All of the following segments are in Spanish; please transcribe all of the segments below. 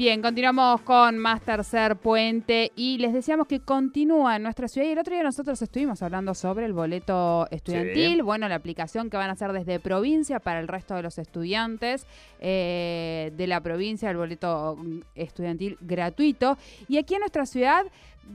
Bien, continuamos con más tercer puente y les decíamos que continúa en nuestra ciudad y el otro día nosotros estuvimos hablando sobre el boleto estudiantil, bueno, la aplicación que van a hacer desde provincia para el resto de los estudiantes eh, de la provincia, el boleto estudiantil gratuito. Y aquí en nuestra ciudad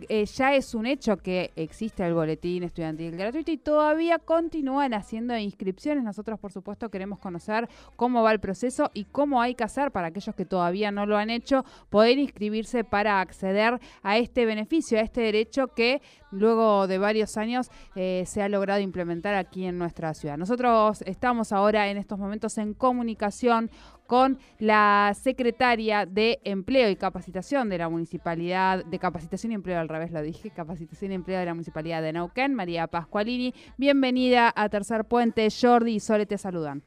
eh, ya es un hecho que existe el boletín estudiantil gratuito y todavía continúan haciendo inscripciones. Nosotros, por supuesto, queremos conocer cómo va el proceso y cómo hay que hacer para aquellos que todavía no lo han hecho, poder inscribirse para acceder a este beneficio, a este derecho que luego de varios años eh, se ha logrado implementar aquí en nuestra ciudad. Nosotros estamos ahora en estos momentos en comunicación con la secretaria de Empleo y Capacitación de la Municipalidad, de Capacitación y Empleo, al revés lo dije, Capacitación y Empleo de la Municipalidad de Neuquén, María Pascualini. Bienvenida a Tercer Puente, Jordi y Sole te saludan.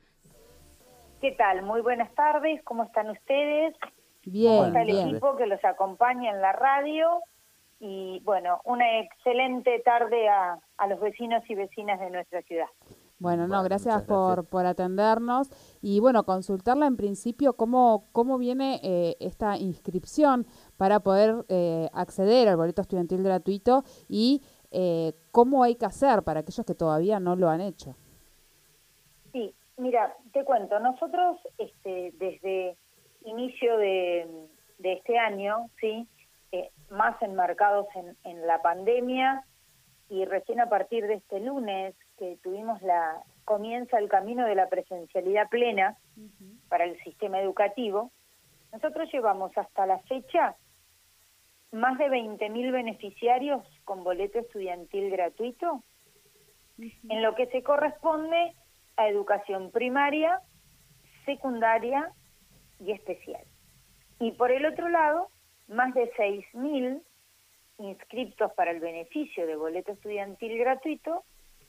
¿Qué tal? Muy buenas tardes, ¿cómo están ustedes? Bien, ¿Cómo está el equipo que los acompaña en la radio? Y bueno, una excelente tarde a, a los vecinos y vecinas de nuestra ciudad. Bueno, no, gracias, Por, por atendernos y bueno, consultarla en principio cómo, cómo viene eh, esta inscripción para poder eh, acceder al boleto estudiantil gratuito y eh, cómo hay que hacer para aquellos que todavía no lo han hecho. Sí, mira, te cuento, nosotros este, desde inicio de, de este año, sí, más enmarcados en, en la pandemia, y recién a partir de este lunes que tuvimos la comienza el camino de la presencialidad plena para el sistema educativo, nosotros llevamos hasta la fecha más de 20.000 beneficiarios con boleto estudiantil gratuito, en lo que se corresponde a educación primaria, secundaria y especial. Y por el otro lado, más de 6.000 inscriptos para el beneficio de boleto estudiantil gratuito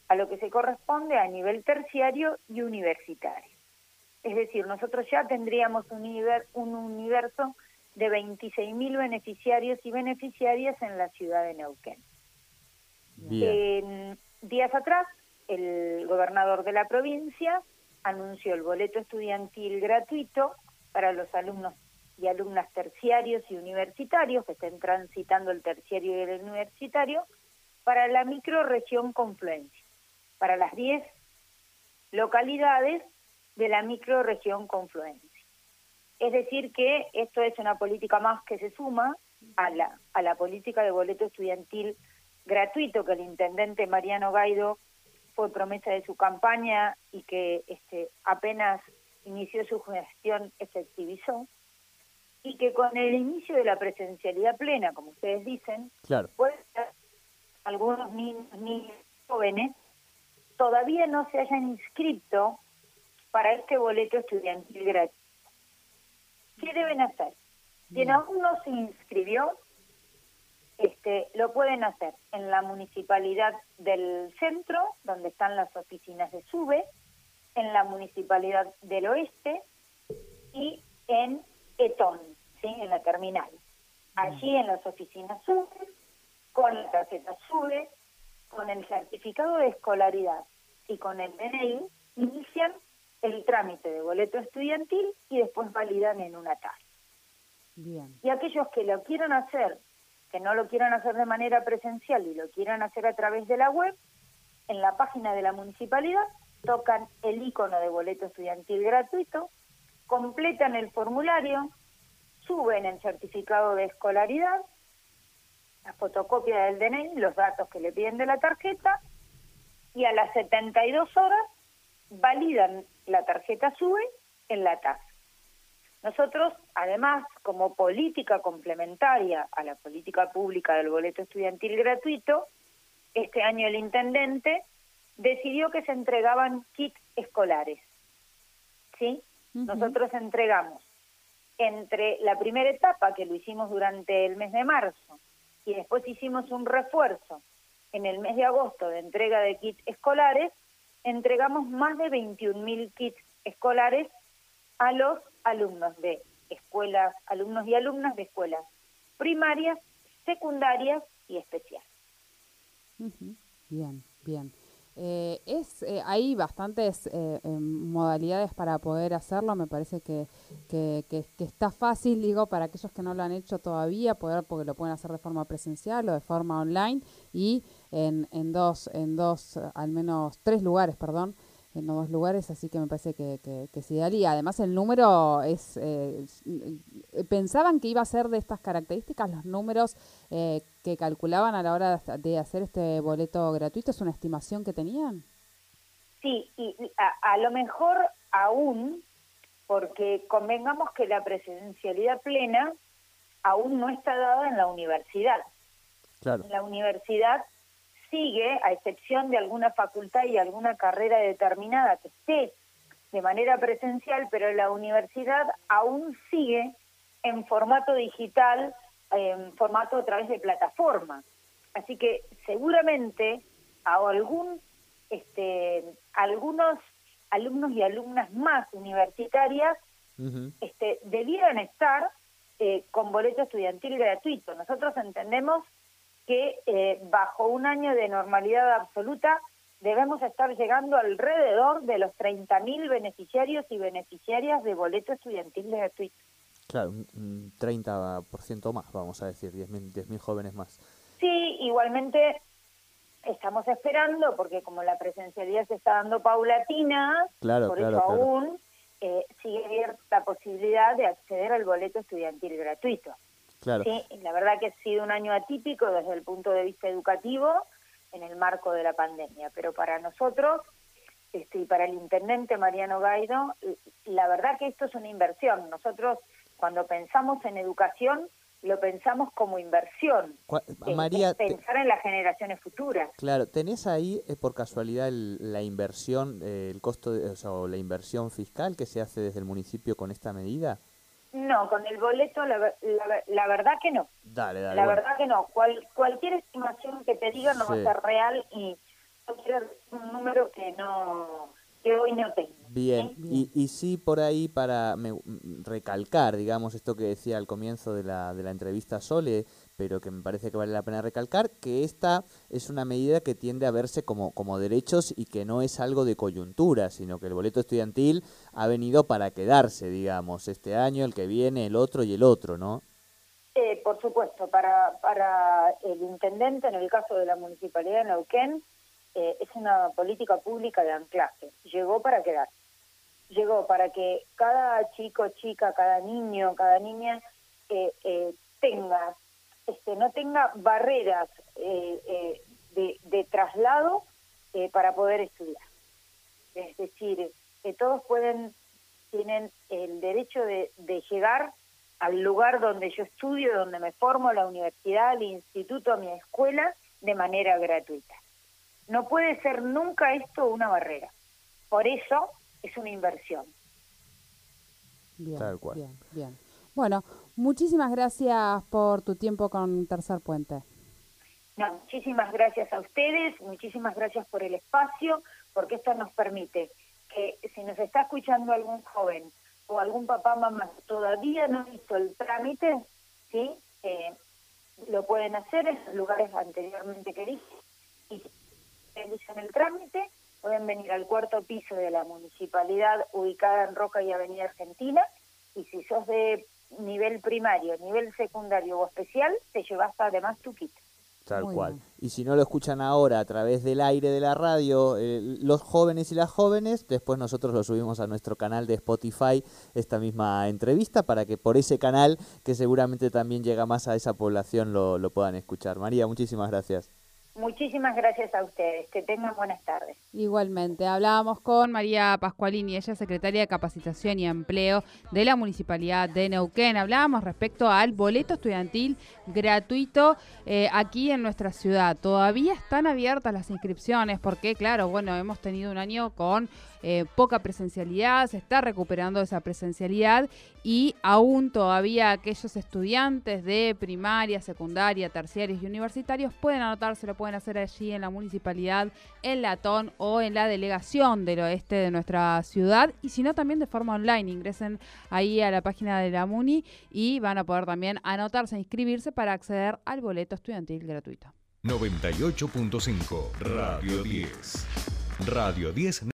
a lo que se corresponde a nivel terciario y universitario. Es decir, nosotros ya tendríamos un, un universo de 26.000 beneficiarios y beneficiarias en la ciudad de Neuquén. días atrás, el gobernador de la provincia anunció el boleto estudiantil gratuito para los alumnos y alumnas terciarios y universitarios que estén transitando el terciario y el universitario para la microregión Confluencia, para las 10 localidades de la microregión Confluencia. Es decir, que esto es una política más que se suma a la, a la política de boleto estudiantil gratuito que el intendente Mariano Gaido fue promesa de su campaña y que este, apenas inició su gestión efectivizó y que con el inicio de la presencialidad plena, como ustedes dicen, claro. puede ser algunos niños, niños jóvenes todavía no se hayan inscrito para este boleto estudiantil gratis. ¿Qué deben hacer? Quien aún no se inscribió, este, lo pueden hacer en la municipalidad del centro, donde están las oficinas de SUBE, en la municipalidad del oeste y en Etón, ¿sí? en la terminal. Allí en las oficinas SUBE, con la tarjeta SUBE, con el certificado de escolaridad y con el DNI, inician el trámite de boleto estudiantil y después validan en una tasa. Y aquellos que lo quieran hacer, que no lo quieran hacer de manera presencial y lo quieran hacer a través de la web, en la página de la municipalidad tocan el icono de boleto estudiantil gratuito, completan el formulario, suben el certificado de escolaridad, la fotocopia del DNI, los datos que le piden de la tarjeta, y a las 72 horas validan la tarjeta SUBE en la tasa. Nosotros, además, como política complementaria a la política pública del boleto estudiantil gratuito, este año el intendente decidió que se entregaban kits escolares. ¿Sí? Nosotros entregamos entre la primera etapa, que lo hicimos durante el mes de marzo, y después hicimos un refuerzo en el mes de agosto de entrega de kits escolares, entregamos más de 21.000 kits escolares a los alumnos de escuelas, alumnos y alumnas de escuelas primarias, secundarias y especiales. Bien, bien. Eh, es eh, Hay bastantes eh, em, modalidades para poder hacerlo, me parece que, que, está fácil, digo, para aquellos que no lo han hecho todavía, poder porque lo pueden hacer de forma presencial o de forma online y en, en dos, en dos, al menos tres lugares, perdón, en nuevos lugares, así que me parece que, que, se daría. Además, el número es, eh, ¿Pensaban que iba a ser de estas características los números eh, que calculaban a la hora de hacer este boleto gratuito? ¿Es una estimación que tenían? Sí, y a, a lo mejor aún, porque convengamos que la presencialidad plena aún no está dada en la universidad. Claro. En la universidad sigue, a excepción de alguna facultad y alguna carrera determinada que esté de manera presencial, pero la universidad aún sigue en formato digital, en formato a través de plataforma. Así que seguramente a algún, este, algunos alumnos y alumnas más universitarias este, debieran estar eh, con boleto estudiantil gratuito. Nosotros entendemos que eh, bajo un año de normalidad absoluta debemos estar llegando alrededor de los 30.000 beneficiarios y beneficiarias de boleto estudiantil gratuito. Claro, un 30% más, vamos a decir, 10.000 jóvenes más. Sí, igualmente estamos esperando, porque como la presencialidad se está dando paulatina, por eso aún eh, sigue abierta la posibilidad de acceder al boleto estudiantil gratuito. Sí, la verdad que ha sido un año atípico desde el punto de vista educativo en el marco de la pandemia, pero para nosotros este, y para el intendente Mariano Gaido, la verdad que esto es una inversión. Nosotros cuando pensamos en educación lo pensamos como inversión. Eh, María, pensar en las generaciones futuras. Claro, ¿tenés ahí eh, por casualidad la inversión, eh, el costo de, o la inversión fiscal que se hace desde el municipio con esta medida? No, con el boleto la, la, verdad que no. Dale, dale. La verdad que no. Cual, cualquier estimación que te diga no va a ser real y no quiero un número que no que hoy no tengo. Bien, y, y sí por ahí para recalcar, digamos, esto que decía al comienzo de la, de la entrevista Sole, pero que me parece que vale la pena recalcar, que esta es una medida que tiende a verse como, como derechos y que no es algo de coyuntura, sino que el boleto estudiantil ha venido para quedarse, digamos, este año, el que viene, el otro y el otro, ¿no? Eh, por supuesto, para, para el intendente, en el caso de la Municipalidad de Neuquén, eh, es una política pública de anclaje. Llegó para quedar. Llegó para que cada chico, chica, cada niño, cada niña eh, eh, tenga, este, no tenga barreras de, de, traslado para poder estudiar. Es decir, que todos pueden, tienen el derecho de, de llegar al lugar donde yo estudio, donde me formo, la universidad, al instituto, mi escuela, de manera gratuita. No puede ser nunca esto una barrera. Por eso es una inversión. Bien, Tal cual. bien, bien. Bueno, muchísimas gracias por tu tiempo con Tercer Puente. No, muchísimas gracias a ustedes, muchísimas gracias por el espacio, porque esto nos permite que si nos está escuchando algún joven o algún papá mamá todavía no hizo el trámite, sí, eh, lo pueden hacer en lugares anteriormente que dije. Y realizan el trámite, pueden venir al cuarto piso de la municipalidad ubicada en Roca y Avenida Argentina, y si sos de nivel primario, nivel secundario o especial, te llevas además tu kit. Tal cual. Y si no lo escuchan ahora a través del aire de la radio, eh, los jóvenes y las jóvenes, después nosotros lo subimos a nuestro canal de Spotify, esta misma entrevista, para que por ese canal, que seguramente también llega más a esa población, lo, lo puedan escuchar. María, muchísimas gracias. Muchísimas gracias a ustedes. Que tengan buenas tardes. Igualmente, hablábamos con María Pascualini, ella es secretaria de Capacitación y Empleo de la Municipalidad de Neuquén. Hablábamos respecto al boleto estudiantil gratuito eh, aquí en nuestra ciudad. Todavía están abiertas las inscripciones porque, claro, bueno, hemos tenido un año con eh, poca presencialidad, se está recuperando esa presencialidad y aún todavía aquellos estudiantes de primaria, secundaria, terciarios y universitarios pueden anotarse, lo pueden hacer allí en la municipalidad, en Latón o en la delegación del oeste de nuestra ciudad y si no también de forma online, ingresen ahí a la página de la MUNI y van a poder también anotarse, e inscribirse para acceder al boleto estudiantil gratuito. 98.5 Radio 10 Radio 10